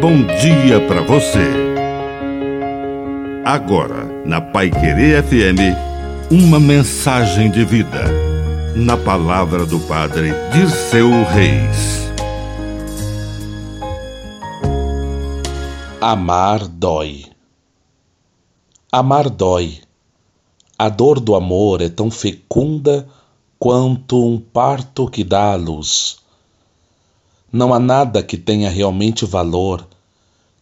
bom dia para você. Agora, na Pai Querer FM, uma mensagem de vida. Na palavra do Padre Dirceu Reis. Amar dói. Amar dói. A dor do amor é tão fecunda quanto um parto que dá à luz. Não há nada que tenha realmente valor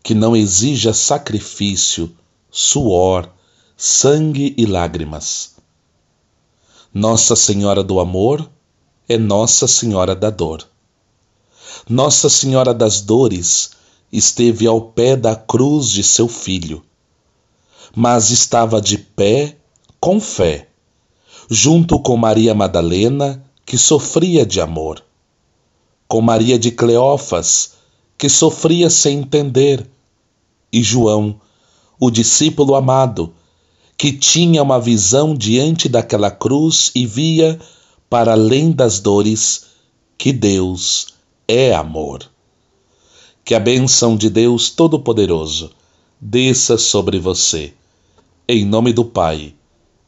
que não exija sacrifício, suor, sangue e lágrimas. Nossa Senhora do Amor é Nossa Senhora da Dor. Nossa Senhora das Dores esteve ao pé da cruz de seu filho, mas estava de pé com fé, junto com Maria Madalena, que sofria de amor, com Maria de Cleófas, que sofria sem entender, e João, o discípulo amado, que tinha uma visão diante daquela cruz e via, para além das dores, que Deus é amor. Que a bênção de Deus Todo-Poderoso desça sobre você. Em nome do Pai,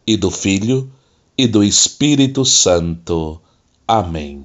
e do Filho, e do Espírito Santo. Amém.